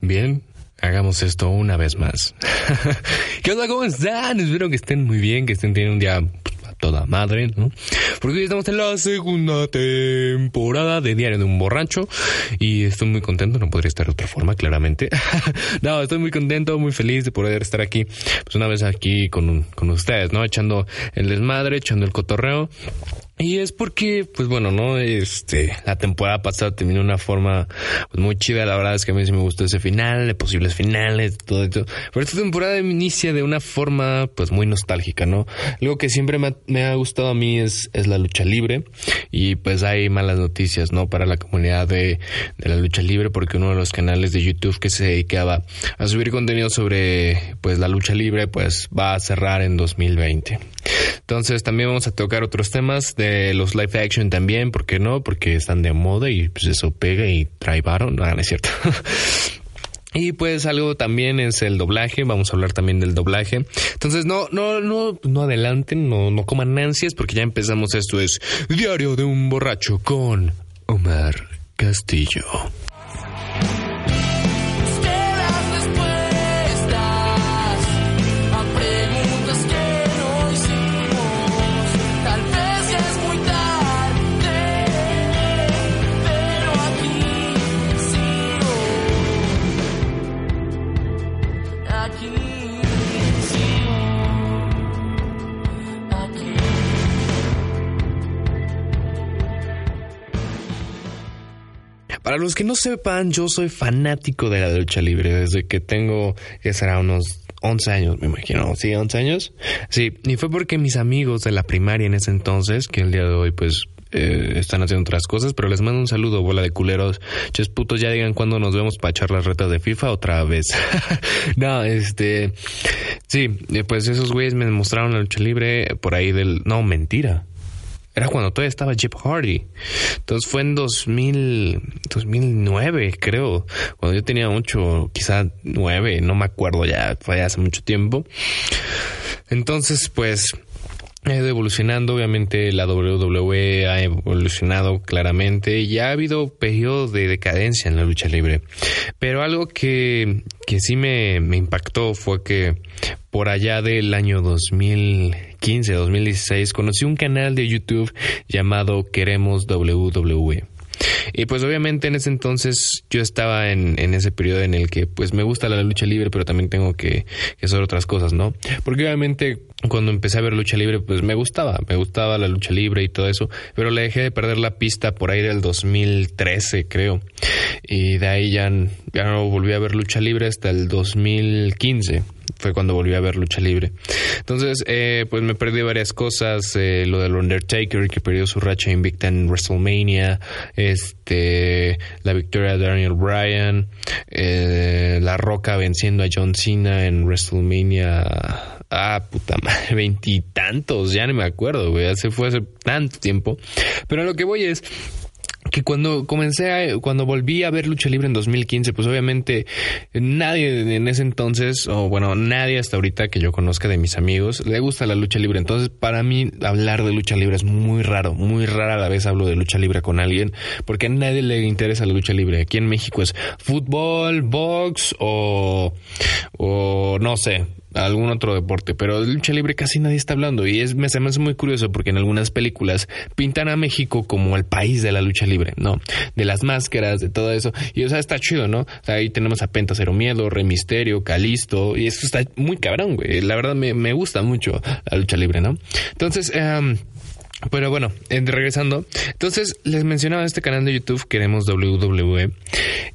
Bien, hagamos esto una vez más. ¿Qué onda? ¿Cómo están? Espero que estén muy bien, que estén teniendo un día pues, a toda madre, ¿no? Porque hoy estamos en la segunda temporada de Diario de un Borracho y estoy muy contento, no podría estar de otra forma, claramente. no, estoy muy contento, muy feliz de poder estar aquí, pues una vez aquí con, con ustedes, ¿no? Echando el desmadre, echando el cotorreo. Y es porque, pues bueno, ¿no? Este, la temporada pasada terminó de una forma pues, muy chida. La verdad es que a mí sí me gustó ese final, de posibles finales, todo esto. Pero esta temporada inicia de una forma, pues muy nostálgica, ¿no? Algo que siempre me ha, me ha gustado a mí es, es la lucha libre. Y pues hay malas noticias, ¿no? Para la comunidad de, de la lucha libre, porque uno de los canales de YouTube que se dedicaba a subir contenido sobre, pues la lucha libre, pues va a cerrar en 2020. Entonces también vamos a tocar otros temas de los live action también, ¿por qué no? Porque están de moda y pues eso pega y trae varo, no, no es cierto. Y pues algo también es el doblaje, vamos a hablar también del doblaje. Entonces no, no, no, no adelanten, no, no coman ansias porque ya empezamos. Esto es Diario de un borracho con Omar Castillo. Para los que no sepan, yo soy fanático de la lucha libre desde que tengo, que será unos 11 años, me imagino. Sí, 11 años. Sí, y fue porque mis amigos de la primaria en ese entonces, que el día de hoy pues eh, están haciendo otras cosas, pero les mando un saludo, bola de culeros. Ches putos, ya digan cuándo nos vemos para echar las retas de FIFA otra vez. no, este... Sí, eh, pues esos güeyes me mostraron la lucha libre por ahí del... No, mentira. Era cuando todavía estaba Jeff Hardy. Entonces fue en 2000, 2009, creo. Cuando yo tenía mucho, quizá nueve, no me acuerdo ya, fue hace mucho tiempo. Entonces, pues, ha ido evolucionando, obviamente la WWE ha evolucionado claramente y ha habido periodos de decadencia en la lucha libre. Pero algo que, que sí me, me impactó fue que por allá del año 2015, 2016, conocí un canal de YouTube llamado Queremos WWE. Y pues obviamente en ese entonces yo estaba en, ese periodo en el que pues me gusta la lucha libre, pero también tengo que, que hacer otras cosas, ¿no? Porque obviamente cuando empecé a ver lucha libre pues me gustaba, me gustaba la lucha libre y todo eso, pero le dejé de perder la pista por ahí del 2013 creo. Y de ahí ya, ya no volví a ver lucha libre hasta el 2015 fue cuando volví a ver lucha libre. Entonces, eh, pues me perdí varias cosas, eh, lo del Undertaker que perdió su racha invicta en WrestleMania, este, la victoria de Daniel Bryan, eh, la Roca venciendo a John Cena en WrestleMania. Ah, puta madre, veintitantos, ya no me acuerdo, güey, hace fue hace tanto tiempo. Pero lo que voy es que cuando comencé a, cuando volví a ver lucha libre en 2015, pues obviamente nadie en ese entonces, o bueno, nadie hasta ahorita que yo conozca de mis amigos, le gusta la lucha libre. Entonces, para mí hablar de lucha libre es muy raro, muy rara la vez hablo de lucha libre con alguien, porque a nadie le interesa la lucha libre. Aquí en México es fútbol, box o, o no sé, algún otro deporte, pero de lucha libre casi nadie está hablando y es me, se hace muy curioso porque en algunas películas pintan a México como el país de la lucha libre, ¿no? De las máscaras, de todo eso. Y o sea, está chido, ¿no? Ahí tenemos a Penta Cero Miedo, Rey Misterio, Calisto y eso está muy cabrón, güey. La verdad me, me gusta mucho la lucha libre, ¿no? Entonces, eh, Pero bueno, eh, regresando. Entonces, les mencionaba este canal de YouTube, Queremos WWE.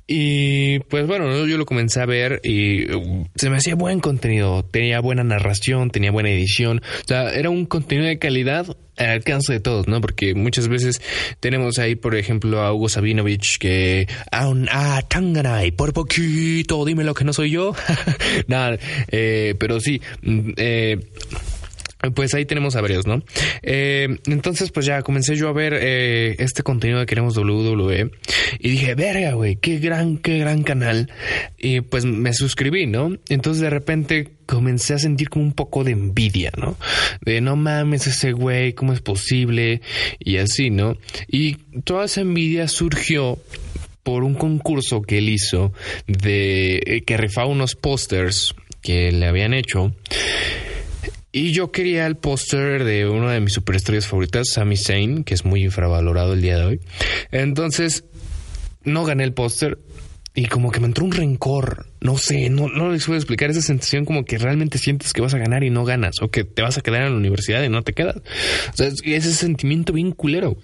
Y pues bueno, ¿no? yo lo comencé a ver y uh, se me hacía buen contenido. Tenía buena narración, tenía buena edición. O sea, era un contenido de calidad al alcance de todos, ¿no? Porque muchas veces tenemos ahí, por ejemplo, a Hugo Sabinovich que... Ah, ah Tanganay, por poquito, dime lo que no soy yo. Nada, eh, pero sí, mm, eh, pues ahí tenemos a varios, ¿no? Eh, entonces, pues ya comencé yo a ver eh, este contenido de Queremos WWE y dije, verga, güey, qué gran, qué gran canal. Y pues me suscribí, ¿no? Entonces de repente comencé a sentir como un poco de envidia, ¿no? De no mames ese güey, ¿cómo es posible? Y así, ¿no? Y toda esa envidia surgió por un concurso que él hizo de eh, que rifaba unos pósters que le habían hecho. Y yo quería el póster de una de mis superestrellas favoritas, Sami Zayn, que es muy infravalorado el día de hoy. Entonces, no gané el póster y como que me entró un rencor. No sé, no, no les puedo explicar esa sensación como que realmente sientes que vas a ganar y no ganas, o que te vas a quedar en la universidad y no te quedas. O sea, es ese sentimiento bien culero.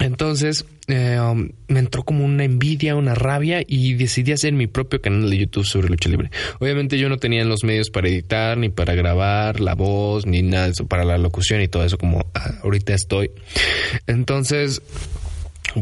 Entonces eh, um, me entró como una envidia, una rabia y decidí hacer mi propio canal de YouTube sobre lucha libre. Obviamente yo no tenía los medios para editar, ni para grabar la voz, ni nada de eso, para la locución y todo eso como ah, ahorita estoy. Entonces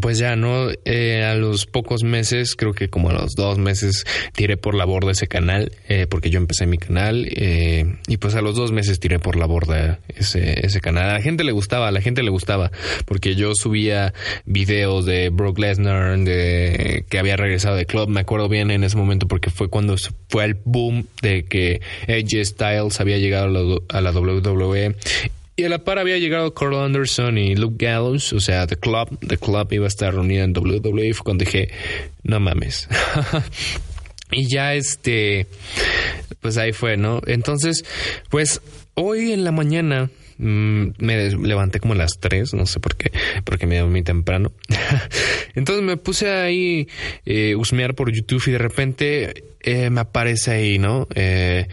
pues ya, ¿no? Eh, a los pocos meses, creo que como a los dos meses, tiré por la borda ese canal, eh, porque yo empecé mi canal, eh, y pues a los dos meses tiré por la borda ese, ese canal. A la gente le gustaba, a la gente le gustaba, porque yo subía videos de Brock Lesnar, de que había regresado de club, me acuerdo bien en ese momento, porque fue cuando fue el boom de que AJ Styles había llegado a la WWE y a la par había llegado Carl Anderson y Luke Gallows, o sea, The Club, The Club iba a estar reunido en WWE, fue cuando dije, no mames. y ya este, pues ahí fue, ¿no? Entonces, pues hoy en la mañana mm, me levanté como a las 3, no sé por qué, porque me dormí temprano. Entonces me puse ahí eh, husmear por YouTube y de repente eh, me aparece ahí, ¿no? Eh,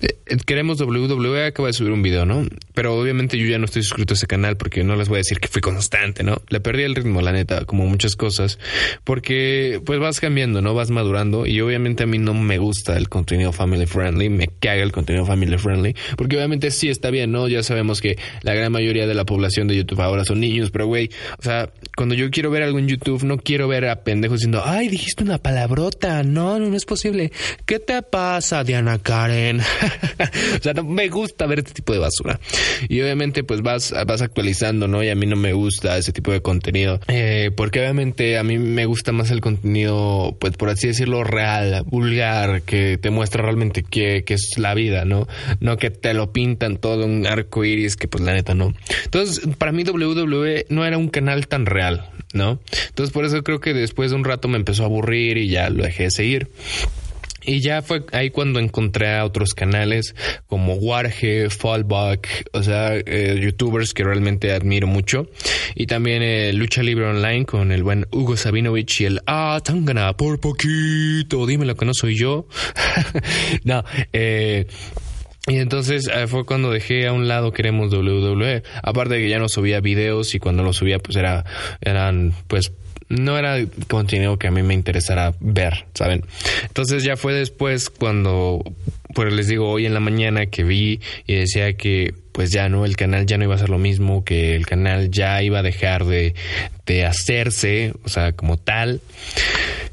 eh, queremos WWE, acaba de subir un video, ¿no? Pero obviamente yo ya no estoy suscrito a ese canal porque no les voy a decir que fui constante, ¿no? Le perdí el ritmo, la neta, como muchas cosas, porque pues vas cambiando, ¿no? Vas madurando y obviamente a mí no me gusta el contenido family friendly, me caga el contenido family friendly, porque obviamente sí está bien, ¿no? Ya sabemos que la gran mayoría de la población de YouTube ahora son niños, pero güey, o sea, cuando yo quiero ver algo en YouTube, no quiero ver a pendejos diciendo, ay, dijiste una palabrota, no, no, no es posible. ¿Qué te pasa, Diana Karen? o sea, no me gusta ver este tipo de basura. Y obviamente, pues vas, vas actualizando, ¿no? Y a mí no me gusta ese tipo de contenido. Eh, porque obviamente a mí me gusta más el contenido, pues por así decirlo, real, vulgar, que te muestra realmente qué, qué es la vida, ¿no? No que te lo pintan todo un arco iris, que pues la neta no. Entonces, para mí WWE no era un canal tan real, ¿no? Entonces, por eso creo que después de un rato me empezó a aburrir y ya lo dejé de seguir. Y ya fue ahí cuando encontré a otros canales como Warge, Fallback, o sea, eh, youtubers que realmente admiro mucho. Y también eh, Lucha Libre Online con el buen Hugo Sabinovich y el Ah, Tangana, por poquito, dime lo que no soy yo. no, eh. Y entonces eh, fue cuando dejé a un lado Queremos WWE. Aparte de que ya no subía videos y cuando lo subía pues era, eran pues no era contenido que a mí me interesara ver, ¿saben? Entonces ya fue después cuando, pues les digo, hoy en la mañana que vi y decía que pues ya no, el canal ya no iba a ser lo mismo, que el canal ya iba a dejar de, de hacerse, o sea, como tal.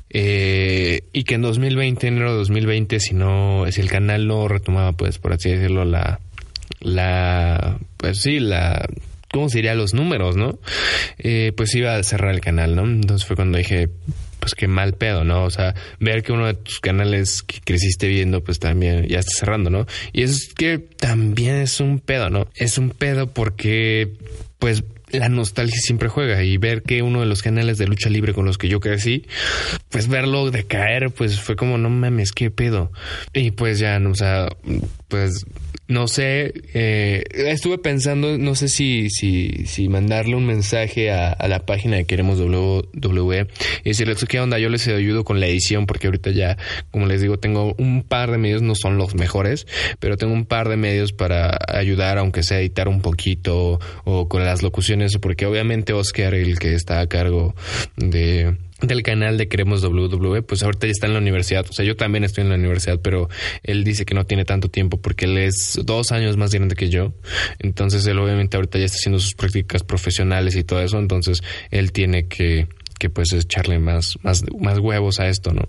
Eh, y que en 2020, enero de 2020, si no, si el canal no retomaba, pues por así decirlo, la, la, pues sí, la, ¿cómo se? Los números, ¿no? Eh, pues iba a cerrar el canal, ¿no? Entonces fue cuando dije, pues qué mal pedo, ¿no? O sea, ver que uno de tus canales que creciste viendo, pues también ya está cerrando, ¿no? Y es que también es un pedo, ¿no? Es un pedo porque, pues, la nostalgia siempre juega y ver que uno de los canales de lucha libre con los que yo crecí, pues verlo decaer, pues fue como, no mames, qué pedo. Y pues ya, no, o sea, pues no sé, eh, estuve pensando, no sé si, si, si mandarle un mensaje a, a la página de Queremos WWE y decirles qué onda, yo les ayudo con la edición porque ahorita ya, como les digo, tengo un par de medios, no son los mejores, pero tengo un par de medios para ayudar, aunque sea editar un poquito o con las locuciones, porque obviamente Oscar, el que está a cargo de del canal de Queremos WWE, pues ahorita ya está en la universidad. O sea, yo también estoy en la universidad, pero él dice que no tiene tanto tiempo porque él es dos años más grande que yo. Entonces, él obviamente ahorita ya está haciendo sus prácticas profesionales y todo eso. Entonces, él tiene que que pues echarle más, más, más huevos a esto, ¿no?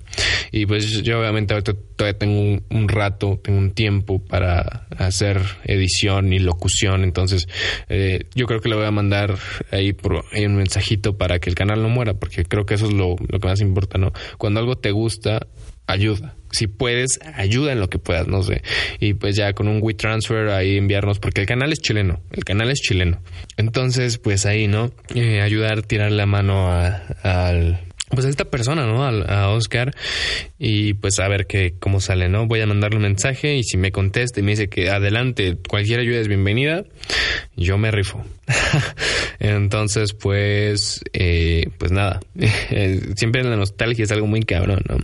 Y pues yo obviamente ahorita todavía tengo un, un rato, tengo un tiempo para hacer edición y locución, entonces eh, yo creo que le voy a mandar ahí, por, ahí un mensajito para que el canal no muera, porque creo que eso es lo, lo que más importa, ¿no? Cuando algo te gusta, ayuda. Si puedes, ayuda en lo que puedas, no sé. Y pues ya con un WeTransfer ahí enviarnos, porque el canal es chileno, el canal es chileno. Entonces, pues ahí, ¿no? Eh, ayudar, tirar la mano a- al... Pues a esta persona, ¿no? Al- A, Oscar. Y pues a ver qué, cómo sale, ¿no? Voy a mandarle un mensaje y si me contesta y me dice que adelante, cualquier ayuda es bienvenida, yo me rifo. Entonces, pues, eh, pues nada, Eh, siempre la nostalgia es algo muy cabrón, ¿no?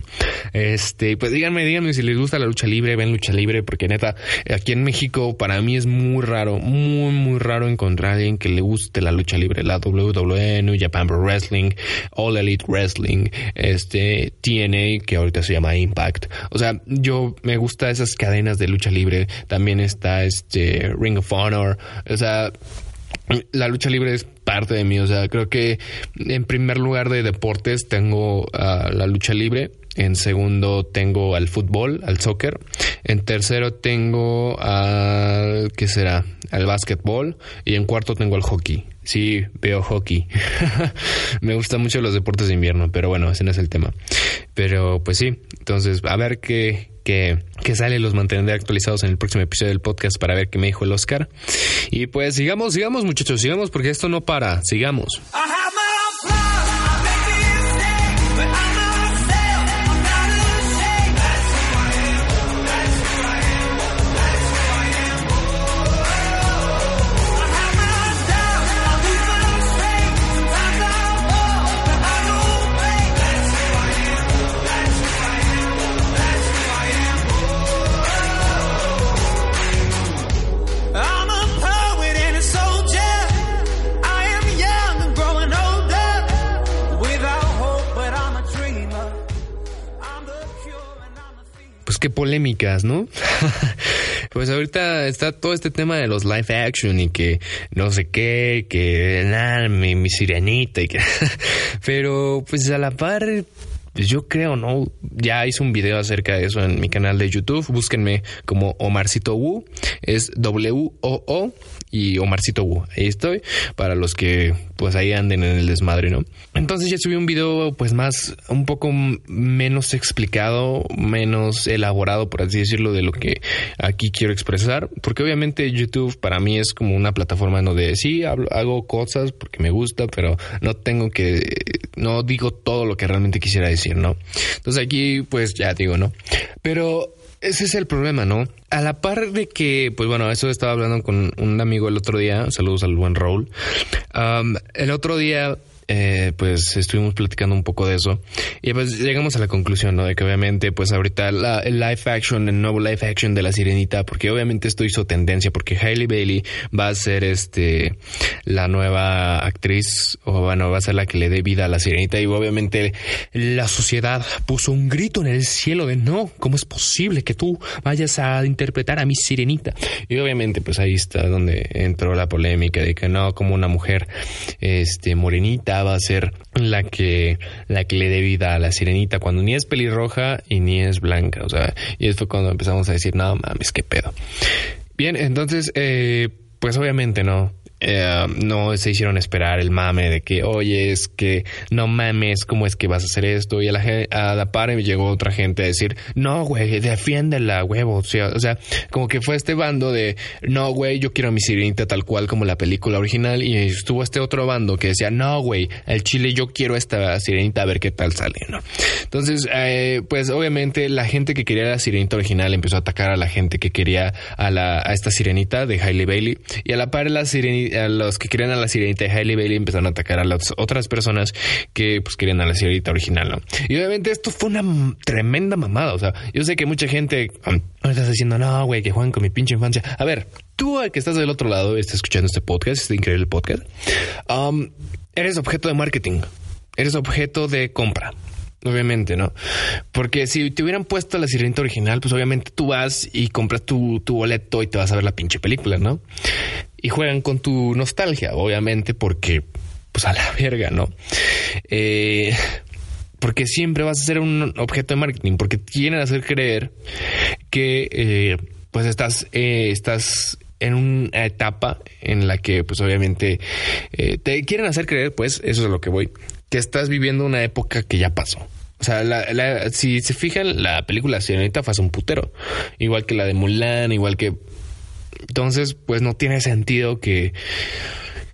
Este, pues díganme, díganme si les gusta la lucha libre, ven lucha libre, porque neta, aquí en México para mí es muy raro, muy, muy raro encontrar a alguien que le guste la lucha libre, la WWE, Japan Pro Wrestling, All Elite Wrestling, este, TNA, que ahorita se llama Impact. O sea, yo me gusta esas cadenas de lucha libre, también está este Ring of Honor, o sea, la lucha libre es parte de mí, o sea, creo que en primer lugar de deportes tengo a la lucha libre, en segundo tengo al fútbol, al soccer, en tercero tengo al, ¿qué será? Al básquetbol y en cuarto tengo al hockey. Sí, veo hockey. Me gustan mucho los deportes de invierno, pero bueno, ese no es el tema. Pero pues sí, entonces a ver qué, qué, qué sale, los mantendré actualizados en el próximo episodio del podcast para ver qué me dijo el Oscar. Y pues sigamos, sigamos muchachos, sigamos porque esto no para, sigamos. I polémicas, ¿no? pues ahorita está todo este tema de los live action y que no sé qué, que nada, mi, mi sirenita y que... Pero pues a la par, pues yo creo, ¿no? Ya hice un video acerca de eso en mi canal de YouTube. Búsquenme como Omarcito Wu. Es W-O-O y Omarcito Wu. Ahí estoy. Para los que pues ahí anden en el desmadre, ¿no? Entonces ya subí un video pues más, un poco menos explicado, menos elaborado, por así decirlo, de lo que aquí quiero expresar. Porque obviamente YouTube para mí es como una plataforma donde sí hablo, hago cosas porque me gusta, pero no tengo que, no digo todo lo que realmente quisiera decir, ¿no? Entonces aquí pues ya digo, ¿no? Pero ese es el problema, ¿no? A la par de que, pues bueno, eso estaba hablando con un amigo el otro día, saludos al buen Raúl. Um, el otro día, eh, pues estuvimos platicando un poco de eso y pues llegamos a la conclusión, ¿no? De que obviamente, pues ahorita el live action, el nuevo live action de la sirenita, porque obviamente esto hizo tendencia, porque Hailey Bailey va a ser este, la nueva actriz, o bueno, va a ser la que le dé vida a la sirenita y obviamente la sociedad puso un grito en el cielo de no, ¿cómo es posible que tú vayas a interpretar a mi sirenita? Y obviamente pues ahí está donde entró la polémica de que no, como una mujer este morenita va a ser la que la que le dé vida a la sirenita cuando ni es pelirroja y ni es blanca, o sea, y esto cuando empezamos a decir, no mames, qué pedo. Bien, entonces, eh, pues obviamente no. Eh, no se hicieron esperar el mame de que, oye, es que no mames, ¿cómo es que vas a hacer esto? Y a la, a la par llegó otra gente a decir, no, güey, defiéndela, huevo. O sea, o sea, como que fue este bando de, no, güey, yo quiero a mi sirenita tal cual como la película original. Y estuvo este otro bando que decía, no, güey, el chile yo quiero esta sirenita a ver qué tal sale, ¿no? Entonces, eh, pues obviamente la gente que quería la sirenita original empezó a atacar a la gente que quería a, la, a esta sirenita de Hailey Bailey. Y a la par la sireni- a los que querían a la sirenita de Hailey Bailey empezaron a atacar a las otras personas que pues querían a la sirenita original, ¿no? Y obviamente esto fue una tremenda mamada. O sea, yo sé que mucha gente um, estás diciendo, no, güey, que juegan con mi pinche infancia. A ver, tú que estás del otro lado, estás escuchando este podcast, este increíble podcast, um, eres objeto de marketing, eres objeto de compra. Obviamente, ¿no? Porque si te hubieran puesto la sirenita original, pues obviamente tú vas y compras tu, tu boleto y te vas a ver la pinche película, ¿no? Y juegan con tu nostalgia, obviamente, porque, pues a la verga, ¿no? Eh, porque siempre vas a ser un objeto de marketing, porque quieren hacer creer que, eh, pues estás, eh, estás en una etapa en la que, pues obviamente, eh, te quieren hacer creer, pues, eso es a lo que voy, que estás viviendo una época que ya pasó. O sea, la- si se fijan, la película Sirenita fue hace un putero. Igual que la de Mulan, igual que... Entonces, pues no tiene sentido que,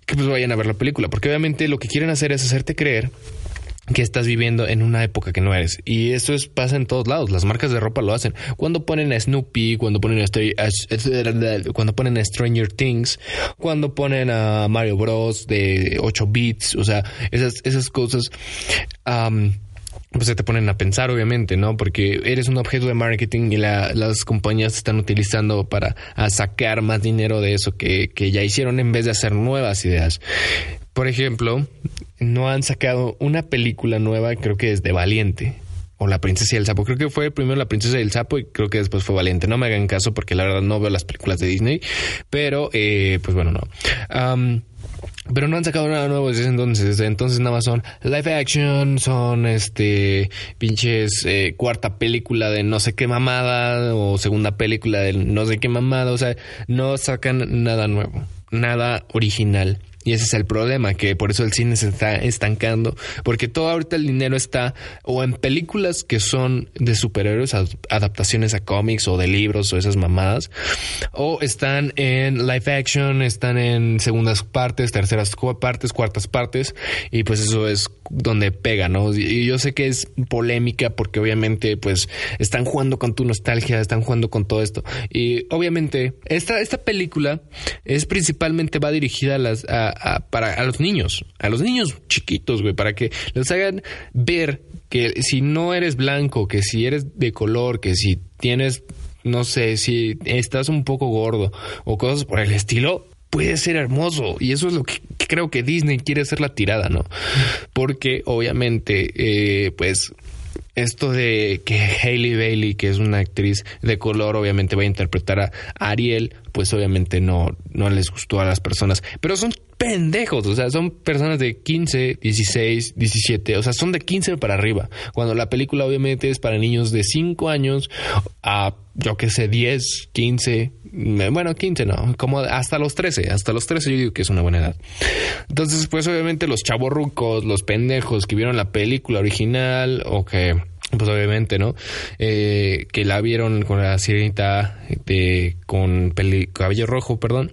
que pues vayan a ver la película. Porque obviamente lo que quieren hacer es hacerte creer que estás viviendo en una época que no eres. Y esto es, pasa en todos lados. Las marcas de ropa lo hacen. Cuando ponen a Snoopy, cuando ponen a, cuando ponen a Stranger Things, cuando ponen a Mario Bros. de 8 bits, o sea, esas, esas cosas. Pues se te ponen a pensar, obviamente, ¿no? Porque eres un objeto de marketing y la- las compañías te están utilizando para sacar más dinero de eso que, que ya hicieron en vez de hacer nuevas ideas. Por ejemplo, no han sacado una película nueva, creo que es de Valiente. O La Princesa y el Sapo. Creo que fue primero La Princesa y el Sapo y creo que después fue Valiente. No me hagan caso porque la verdad no veo las películas de Disney. Pero, eh, pues bueno, no. Am, pero no han sacado nada nuevo desde entonces. Desde entonces nada más son live action, son este pinches eh, cuarta película de no sé qué mamada o segunda película de no sé qué mamada. O sea, no sacan nada nuevo, nada original. Y ese es el problema, que por eso el cine se está estancando, porque todo ahorita el dinero está o en películas que son de superhéroes, ad- adaptaciones a cómics o de libros o esas mamadas, o están en live action, están en segundas partes, terceras partes, cuartas partes, y pues eso es donde pega, ¿no? Y yo sé que es polémica porque obviamente pues están jugando con tu nostalgia, están jugando con todo esto. Y obviamente esta, esta película es principalmente va dirigida a las a, a- para a los niños, a los niños chiquitos, güey, para que les hagan ver que si no eres blanco, que si eres de color, que si tienes no sé, si estás un poco gordo o cosas por el estilo, puede ser hermoso. Y eso es lo que creo que Disney quiere hacer la tirada, ¿no? Porque obviamente, eh, pues esto de que Hailey Bailey, que es una actriz de color, obviamente va a interpretar a Ariel, pues obviamente no, no les gustó a las personas. Pero son pendejos, o sea, son personas de 15, 16, 17, o sea, son de 15 para arriba. Cuando la película obviamente es para niños de 5 años a, yo que sé, 10, 15, mm, bueno, 15 no, como hasta los 13, hasta los 13 yo digo que es una buena edad. Entonces, pues obviamente los chavorrucos, los pendejos que vieron la película original o que pues obviamente, ¿no? Eh, que la vieron con la sirenita de con peli- cabello rojo, perdón.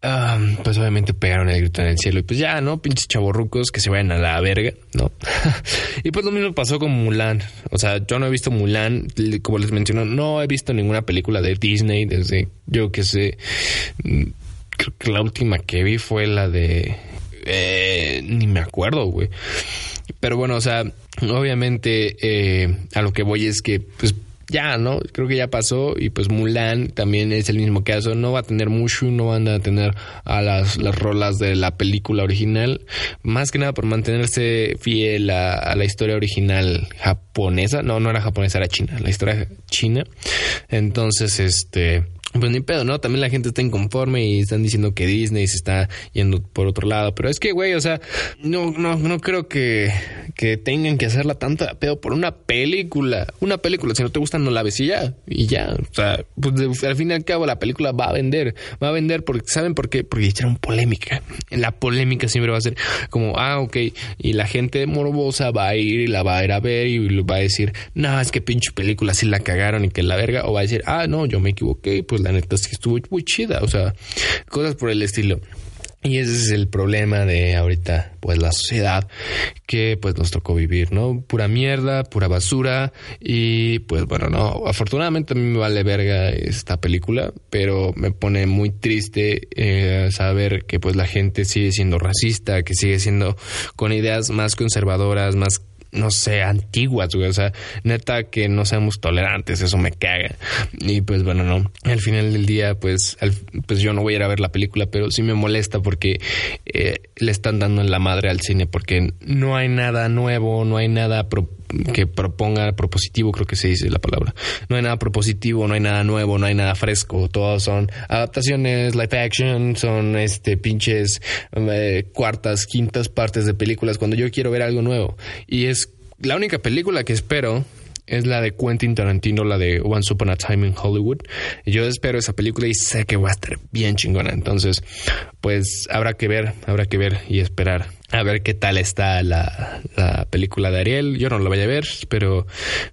Ah, pues obviamente pegaron el grito en el cielo y pues ya, ¿no? Pinches chavorrucos que se vayan a la verga, ¿no? y pues lo mismo pasó con Mulan. O sea, yo no he visto Mulan, como les menciono, no he visto ninguna película de Disney desde, yo que sé, mm, creo que la última que vi fue la de... eh, ni me acuerdo, güey. Pero bueno, o sea, obviamente eh, a lo que voy es que, pues ya, ¿no? Creo que ya pasó y pues Mulan también es el mismo caso. No va a tener Mushu, no van a tener a las, las rolas de la película original. Más que nada por mantenerse fiel a, a la historia original japonesa. No, no era japonesa, era china, la historia china. Entonces, este, pues ni pedo, ¿no? También la gente está inconforme y están diciendo que Disney se está yendo por otro lado. Pero es que, güey, o sea, no, no, no creo que, que tengan que hacerla tanto de pedo por una película. Una película, si no te gusta, no la ves y ya. Y ya. O sea, pues al fin y al cabo la película va a vender. Va a vender porque, ¿saben por qué? Porque echaron polémica. La polémica siempre va a ser como, ah, ok. Y la gente morbosa va a ir y la va a ir a ver y va a decir, no, es que pinche película sí la cagaron y que la verga. O va a decir, ah, no, yo me equivoqué. Pues la neta sí estuvo muy chida. O sea, cosas por el estilo. Y ese es el problema de ahorita, pues la sociedad que pues nos tocó vivir, ¿no? Pura mierda, pura basura y pues bueno, no, afortunadamente a mí me vale verga esta película, pero me pone muy triste eh, saber que pues la gente sigue siendo racista, que sigue siendo con ideas más conservadoras, más no sé, antiguas, güey. O sea, neta que no seamos tolerantes, eso me caga. Y pues bueno, no. Al final del día, pues, al- pues yo no voy a ir a ver la película, pero sí me molesta porque eh, le están dando en la madre al cine, porque no hay nada nuevo, no hay nada que proponga propositivo, creo que se dice la palabra. No hay nada propositivo, no hay nada nuevo, no hay nada fresco. Todos son adaptaciones, live action, son este pinches eh, cuartas, quintas partes de películas cuando yo quiero ver algo nuevo. Y es la única película que espero es la de Quentin Tarantino, la de Once Upon a Time in Hollywood. Yo espero esa película y sé que va a estar bien chingona. Entonces, pues habrá que ver, habrá que ver y esperar a ver qué tal está la, la película de Ariel. Yo no la voy a ver, pero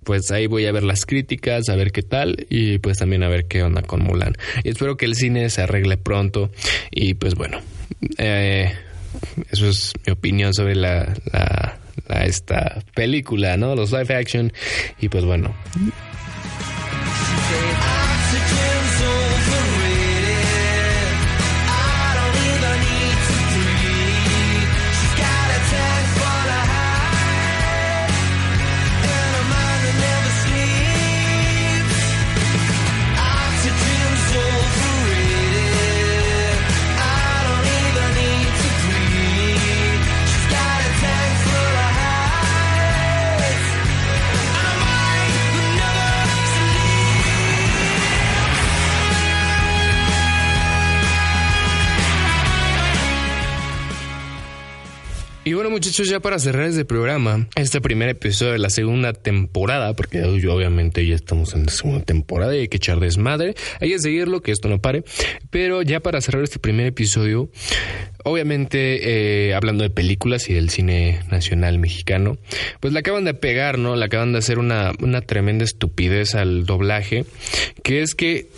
pues ahí voy a ver las críticas, a ver qué tal y pues también a ver qué onda con Mulan. Y espero que el cine se arregle pronto y pues bueno, eh, eso es mi opinión sobre la, la, la- esta película, ¿no? Los live action y pues bueno, muchachos, ya para cerrar este programa, este primer episodio de la segunda temporada, porque yo, obviamente ya estamos en la segunda temporada y hay que echar desmadre, hay que seguirlo, que esto no pare. Pero ya para cerrar este primer episodio, obviamente eh, hablando de películas y del cine nacional mexicano, pues le acaban de pegar, ¿no? Le acaban de hacer una, una tremenda estupidez al doblaje, que es que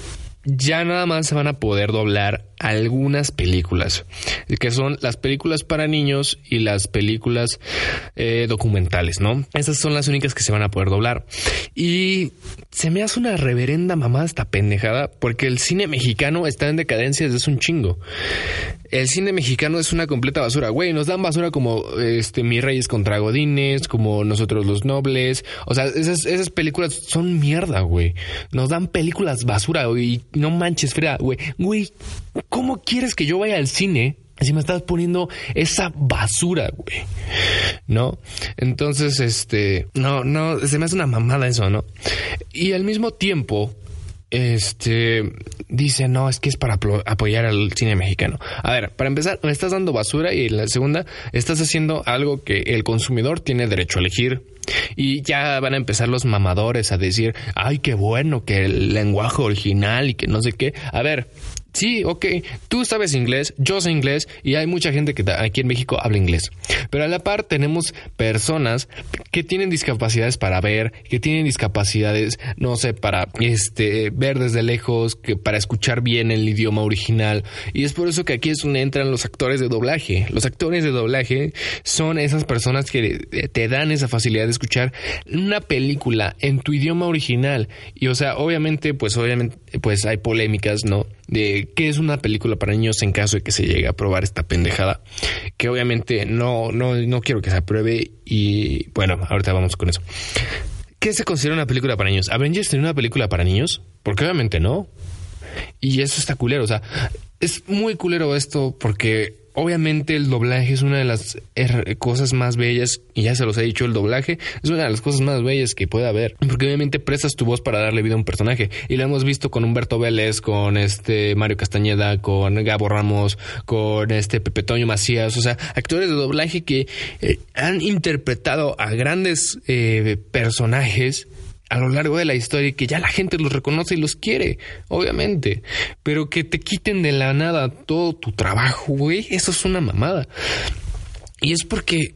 ya nada más se van a poder doblar algunas películas, que son las películas para niños y las películas eh, documentales, ¿no? Esas son las únicas que se van a poder doblar. Y se me hace una reverenda mamá esta pendejada, porque el cine mexicano está en decadencia desde hace un chingo. El cine mexicano es una completa basura, güey. Nos dan basura como este Mis Reyes contra Godines, como Nosotros los Nobles. O sea, esas, películas son mierda, güey. Nos dan películas basura, güey. No manches, Freda, güey. Güey, ¿cómo quieres que yo vaya al cine? Si me estás poniendo esa basura, güey. ¿No? Entonces, este. No, no, se me hace una mamada eso, ¿no? Y al mismo tiempo, este dice no es que es para apoyar al cine mexicano a ver para empezar me estás dando basura y la segunda estás haciendo algo que el consumidor tiene derecho a elegir y ya van a empezar los mamadores a decir ay qué bueno que el lenguaje original y que no sé qué a ver Sí, ok, tú sabes inglés, yo sé inglés y hay mucha gente que aquí en México habla inglés. Pero a la par tenemos personas que tienen discapacidades para ver, que tienen discapacidades, no sé, para este ver desde lejos, que para escuchar bien el idioma original. Y es por eso que aquí es donde entran los actores de doblaje. Los actores de doblaje son esas personas que te dan esa facilidad de escuchar una película en tu idioma original. Y o sea, obviamente, pues obviamente, pues hay polémicas, ¿no? De qué es una película para niños en caso de que se llegue a aprobar esta pendejada. Que obviamente no, no, no quiero que se apruebe. Y bueno, ahorita vamos con eso. ¿Qué se considera una película para niños? ¿Avengers tiene una película para niños? Porque obviamente no. Y eso está culero. O sea, es muy culero esto porque obviamente el doblaje es una de las er- cosas más bellas, y ya se los he dicho, el doblaje es una de las cosas más bellas que puede haber, porque obviamente prestas tu voz para darle vida a un personaje, y lo hemos visto con Humberto Vélez, con este Mario Castañeda, con Gabo Ramos, con este Pepe Toño Macías, o sea, actores de doblaje que eh, han interpretado a grandes eh, personajes a lo largo de la historia y que ya la gente los reconoce y los quiere, obviamente. Pero que te quiten de la nada todo tu trabajo, güey, eso es una mamada. Y es porque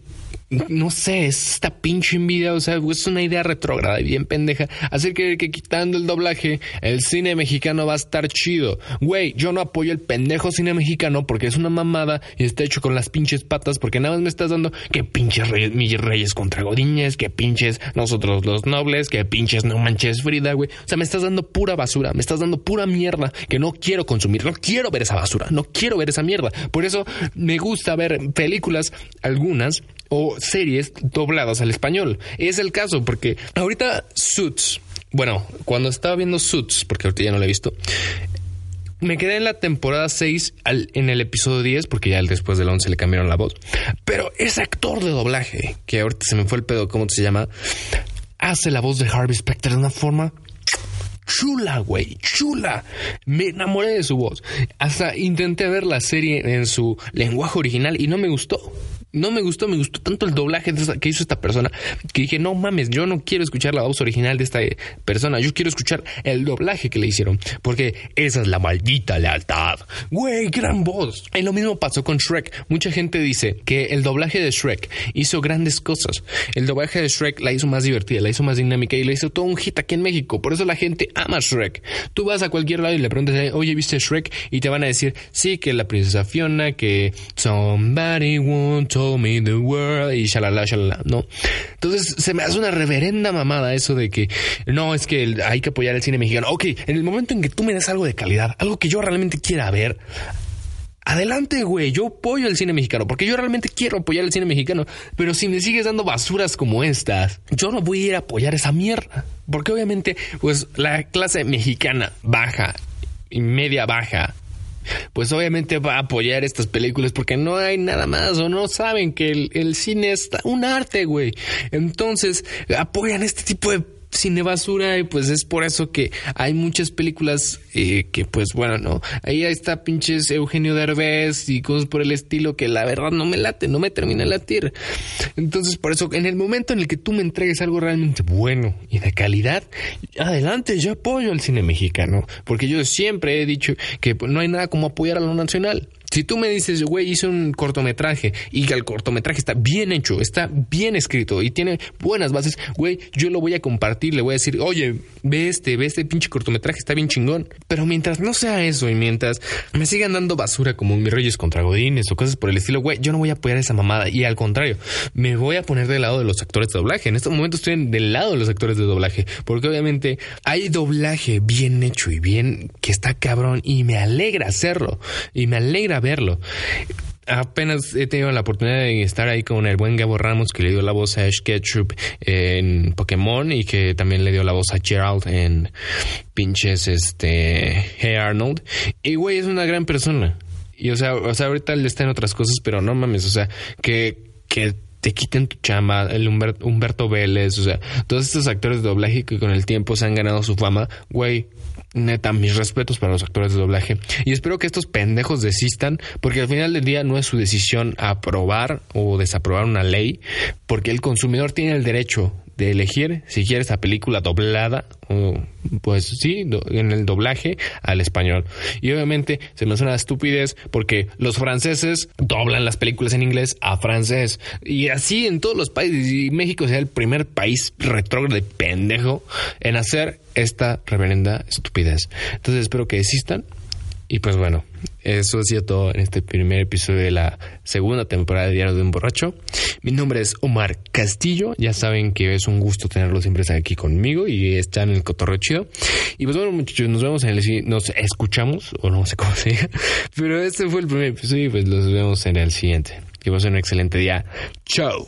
no sé, es esta pinche envidia, o sea, es una idea retrógrada y bien pendeja. Hacer creer que quitando el doblaje, el cine mexicano va a estar chido. Güey, yo no apoyo el pendejo cine mexicano porque es una mamada y está hecho con las pinches patas porque nada más me estás dando que pinches reyes, mis reyes contra Godíñez, que pinches nosotros los nobles, que pinches no manches Frida, güey. O sea, me estás dando pura basura, me estás dando pura mierda que no quiero consumir, no quiero ver esa basura, no quiero ver esa mierda. Por eso me gusta ver películas, algunas, o series dobladas al español. Es el caso porque ahorita Suits, bueno, cuando estaba viendo Suits, porque ahorita ya no la he visto, me quedé en la temporada 6 al- en el episodio 10, porque ya después del 11 le cambiaron la voz. Pero ese actor de doblaje, que ahorita se me fue el pedo, ¿cómo se llama? Hace la voz de Harvey Specter de una forma chula, güey, chula. Me enamoré de su voz. Hasta intenté ver la serie en su lenguaje original y no me gustó. No me gustó, me gustó tanto el doblaje que hizo esta persona que dije, no mames, yo no quiero escuchar la voz original de esta eh, persona, yo quiero escuchar el doblaje que le hicieron, porque esa es la maldita lealtad. Güey, gran voz. Y lo mismo pasó con Shrek. Mucha gente dice que el doblaje de Shrek hizo grandes cosas. El doblaje de Shrek la hizo más divertida, la hizo más dinámica y la hizo todo un hit aquí en México. Por eso la gente ama Shrek. Tú vas a cualquier lado y le preguntas, oye, ¿viste Shrek? Y te van a decir, sí, que la princesa Fiona, que somebody once me the world y shalala, shalala, ¿no? Entonces se me hace una reverenda mamada eso de que no, es que hay que apoyar el cine mexicano. Ok, en el momento en que tú me das algo de calidad, algo que yo realmente quiera ver, Adelante, güey, yo apoyo el cine mexicano, porque yo realmente quiero apoyar el cine mexicano, pero si me sigues dando basuras como estas, yo no voy a ir a apoyar esa mierda, porque obviamente, pues la clase mexicana baja y media baja, pues obviamente va a apoyar estas películas porque no hay nada más o no saben que el, el cine es un arte, güey. Entonces apoyan este tipo de cine basura y pues es por eso que hay muchas películas eh, que pues bueno, no, ahí está pinches Eugenio Derbez y cosas por el estilo que la verdad no me late, no me termina de latir. Entonces por eso en el momento en el que tú me entregues algo realmente bueno y de calidad, adelante, yo apoyo al cine mexicano, porque yo siempre he dicho que pues, no hay nada como apoyar a lo nacional. Si tú me dices, güey, hice un cortometraje y que el cortometraje está bien hecho, está bien escrito y tiene buenas bases, güey, yo lo voy a compartir, le voy a decir, oye, ve este, ve este pinche cortometraje, está bien chingón. Pero mientras no sea eso y mientras me sigan dando basura como mis reyes contra Godines o cosas por el estilo, güey, yo no voy a apoyar esa mamada y al contrario, me voy a poner del lado de los actores de doblaje. En este momento estoy del lado de los actores de doblaje, porque obviamente hay doblaje bien hecho y bien que está cabrón y me alegra hacerlo y me alegra verlo. Apenas he tenido la oportunidad de estar ahí con el buen Gabo Ramos que le dio la voz a Ash Ketchum en Pokémon y que también le dio la voz a Gerald en pinches este Hey Arnold. Y güey, es una gran persona. Y o sea, o sea, ahorita él está en otras cosas, pero no mames, o sea, que, que te quiten tu chamba, el Humber- Humberto Vélez, o sea, todos estos actores de doblaje que con el tiempo se han ganado su fama, güey, neta, mis respetos para los actores de doblaje. Y espero que estos pendejos desistan, porque al final del día no es su decisión aprobar o desaprobar una ley, porque el consumidor tiene el derecho de elegir si quiere esa película doblada o pues sí, en el doblaje al español. Y obviamente se me suena estupidez porque los franceses doblan las películas en inglés a francés. Y así en todos los países. Y México sea el primer país retrógrado de pendejo en hacer esta reverenda estupidez. Entonces espero que desistan. Y pues bueno, eso ha sido todo en este primer episodio de la segunda temporada de Diario de un Borracho. Mi nombre es Omar Castillo. Ya saben que es un gusto tenerlos siempre aquí conmigo y están en el cotorreo chido. Y pues bueno, muchachos, nos vemos en el si- nos escuchamos, o no sé cómo se diga. Pero este fue el primer episodio y pues los vemos en el siguiente. Que pasen un excelente día. Chao.